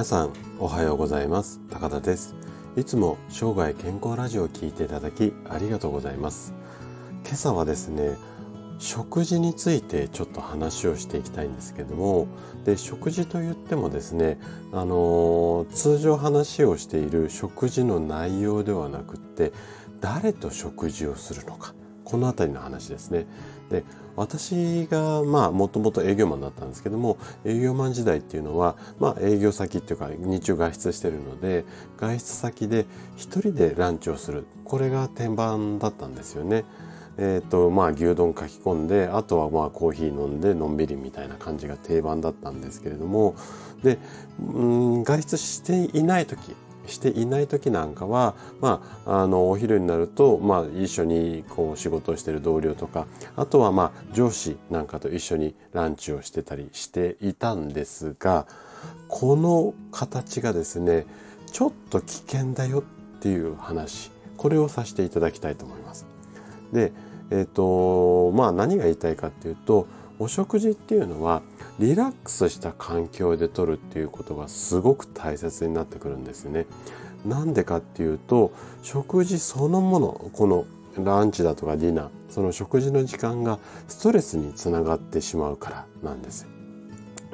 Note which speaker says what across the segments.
Speaker 1: 皆さんおはようございます。高田です。いつも生涯健康ラジオを聞いていただきありがとうございます。今朝はですね食事についてちょっと話をしていきたいんですけどもで食事といってもですねあの通常話をしている食事の内容ではなくって誰と食事をするのかこの辺りの話ですね。で私がまあもともと営業マンだったんですけども営業マン時代っていうのはまあ営業先っていうか日中外出してるので外出先で一人でランチをするこれが天番だったんですよね。えっ、ー、とまあ牛丼書き込んであとはまあコーヒー飲んでのんびりみたいな感じが定番だったんですけれどもでうん外出していない時していない時なんかは、まあ、あの、お昼になると、まあ、一緒にこう仕事をしている同僚とか、あとはまあ、上司なんかと一緒にランチをしてたりしていたんですが、この形がですね、ちょっと危険だよっていう話、これをさせていただきたいと思います。で、えっ、ー、と、まあ何が言いたいかっていうと、お食事っていうのはリラックスした環境でとるっていうことがすごく大切になってくるんですね。なんでかっていうと食事そのものこのランチだとかディナーその食事の時間がストレスにつながってしまうからなんです。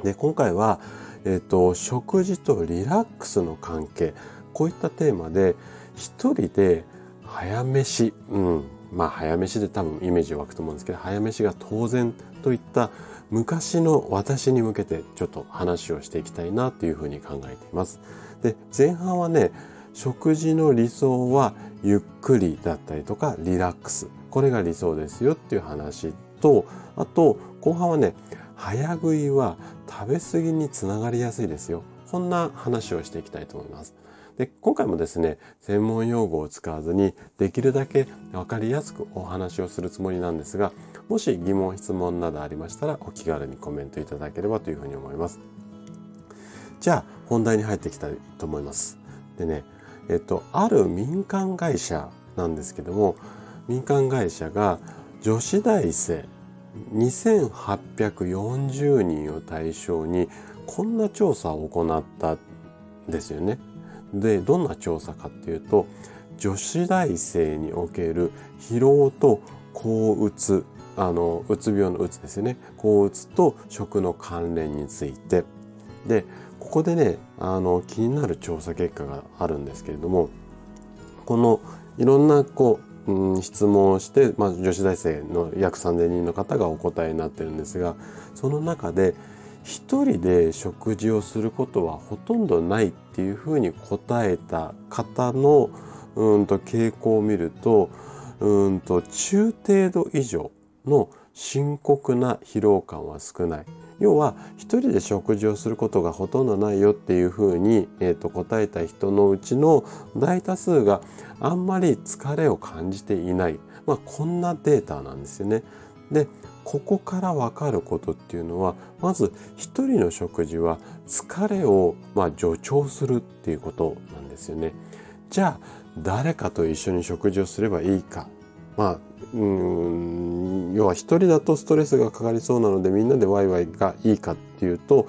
Speaker 1: で今回は、えーと、食事とリラックスの関係こういったテーマで一人で早飯、うん、まあ早飯で多分イメージ湧くと思うんですけど早飯が当然といった昔の私に向けてちょっと話をしていきたいなというふうに考えています。で前半はね食事の理想はゆっくりだったりとかリラックスこれが理想ですよっていう話とあと後半はね早食いは食べ過ぎにつながりやすいですよこんな話をしていきたいと思います。で今回もですね専門用語を使わずにできるだけ分かりやすくお話をするつもりなんですがもし疑問質問などありましたらお気軽にコメントいただければというふうに思いますじゃあ本題に入っていきたいと思いますでねえっとある民間会社なんですけども民間会社が女子大生2840人を対象にこんな調査を行ったんですよね。でどんな調査かっていうと女子大生における疲労と抗うつあのうつ病のうつですね。抗うつと食の関連について。でここでねあの気になる調査結果があるんですけれどもこのいろんなこう、うん、質問をして、まあ、女子大生の約3,000人の方がお答えになってるんですがその中で一人で食事をすることはほとんどないっていうふうに答えた方のうんと傾向を見るとうんと中程度以上の深刻な疲労感は少ない。要は一人で食事をすることがほとんどないよっていうふうに、えー、と答えた人のうちの大多数があんまり疲れを感じていない、まあ、こんなデータなんですよね。でここからわかることっていうのはまず一人の食事は疲れをまあ助長するっていうことなんですよね。じゃあ誰かと一緒に食事をすればいいか。まあうん要は一人だとストレスがかかりそうなのでみんなでワイワイがいいかっていうと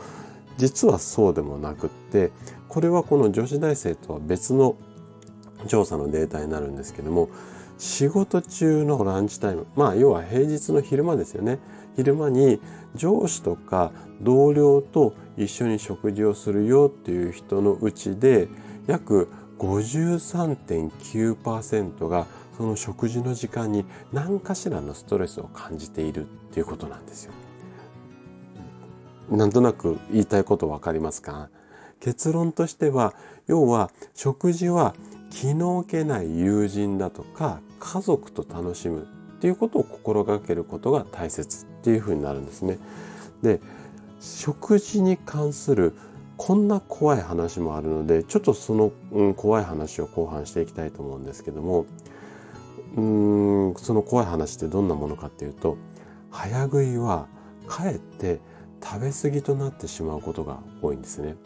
Speaker 1: 実はそうでもなくってこれはこの女子大生とは別の調査のデータになるんですけども仕事中のランチタイム。まあ要は平日の昼間ですよね。昼間に上司とか同僚と一緒に食事をするよっていう人のうちで約53.9%がその食事の時間に何かしらのストレスを感じているっていうことなんですよ。なんとなく言いたいこと分かりますか？結論としては要は食事は気の置けない友人だとか家族と楽しむっていうことを心がけることが大切っていうふうになるんですね。で食事に関するこんな怖い話もあるのでちょっとその、うん、怖い話を後半していきたいと思うんですけどもうんその怖い話ってどんなものかっていうと早食いはかえって食べ過ぎとなってしまうことが多いんですね。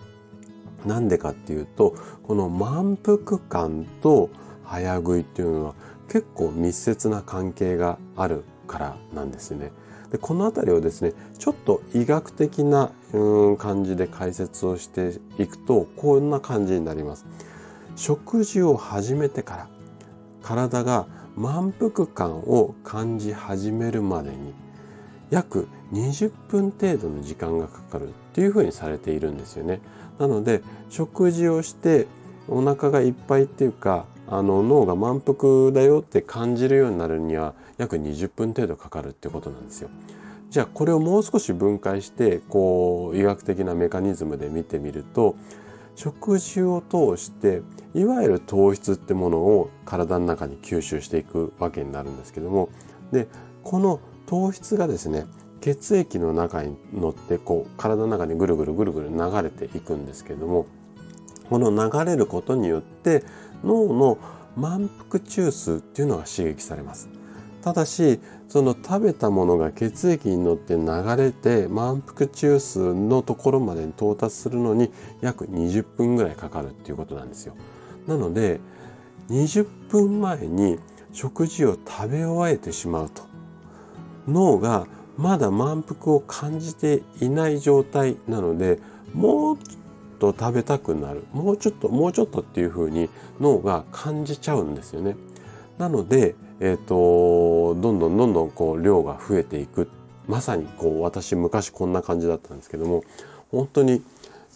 Speaker 1: なんでかっていうとこの満腹感と早食いっていうのは結構密接な関係があるからなんですね。でこの辺りをですねちょっと医学的なうん感じで解説をしていくとこんな感じになります。食事を始めてから体が満腹感を感じ始めるまでに約20分程度の時間がかかるっていうふうにされているんですよね。なので食事をしてお腹がいっぱいっていうかあの脳が満腹だよって感じるようになるには約20分程度かかるってことなんですよ。じゃあこれをもう少し分解してこう医学的なメカニズムで見てみると食事を通していわゆる糖質ってものを体の中に吸収していくわけになるんですけどもでこの糖質がですね血液の中に乗ってこう体の中にぐるぐるぐるぐる流れていくんですけどもこの流れることによって脳の満腹中枢っていうのが刺激されます。ただしその食べたものが血液に乗って流れて満腹中枢のところまでに到達するのに約20分ぐらいかかるっていうことなんですよ。なので20分前に食事を食べ終えてしまうと脳がまだ満腹を感じていない状態なのでもうと食べたくなるもうちょっともうちょっとっていうふうに脳が感じちゃうんですよね。なので、えーと、どんどんどんどんこう量が増えていくまさにこう私昔こんな感じだったんですけども本当に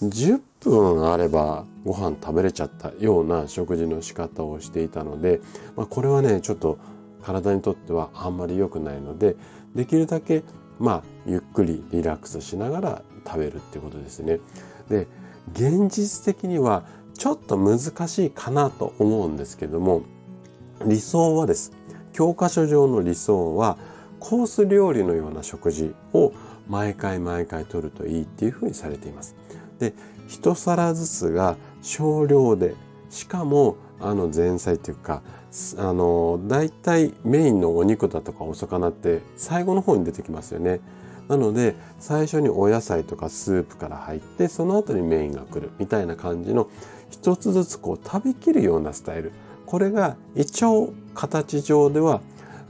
Speaker 1: 10分あればご飯食べれちゃったような食事の仕方をしていたので、まあ、これはねちょっと体にとってはあんまり良くないのでできるだけまあゆっくりリラックスしながら食べるってことですね。で現実的にはちょっと難しいかなと思うんですけども理想はです教科書上の理想はコース料理のような食事を毎回毎回とるといいっていうふうにされています。で一皿ずつが少量でしかもあの前菜というかあの大体メインのお肉だとかお魚って最後の方に出てきますよね。なので最初にお野菜とかスープから入ってその後にメインが来るみたいな感じの一つずつこう食べきるようなスタイルこれが一応形上では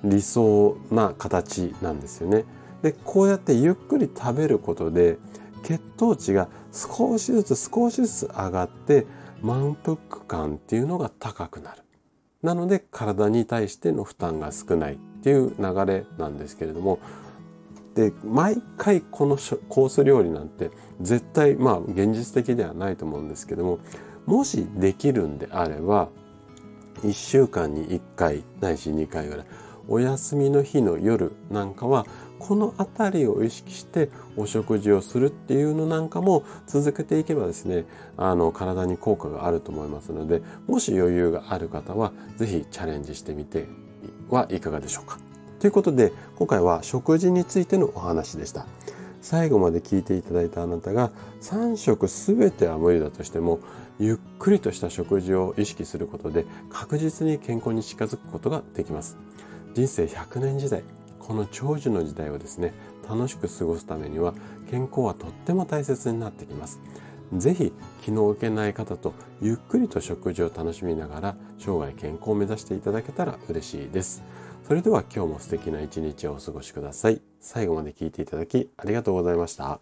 Speaker 1: 理想な形なんですよね。でこうやってゆっくり食べることで血糖値が少しずつ少しずつ上がって満腹感っていうのが高くなる。なので体に対しての負担が少ないっていう流れなんですけれどもで毎回このコース料理なんて絶対まあ現実的ではないと思うんですけどももしできるんであれば1週間に1回ないし2回ぐらいお休みの日の夜なんかはこの辺りを意識してお食事をするっていうのなんかも続けていけばですねあの体に効果があると思いますのでもし余裕がある方は是非チャレンジしてみてはいかがでしょうか。ということで今回は食事についてのお話でした。最後まで聞いていただいたあなたが3食全ては無理だとしてもゆっくりとした食事を意識することで確実に健康に近づくことができます。人生100年時代この長寿の時代をですね楽しく過ごすためには健康はとっても大切になってきます。ぜひ気の置けない方とゆっくりと食事を楽しみながら生涯健康を目指していただけたら嬉しいです。それでは今日も素敵な一日をお過ごしください。最後まで聞いていただきありがとうございました。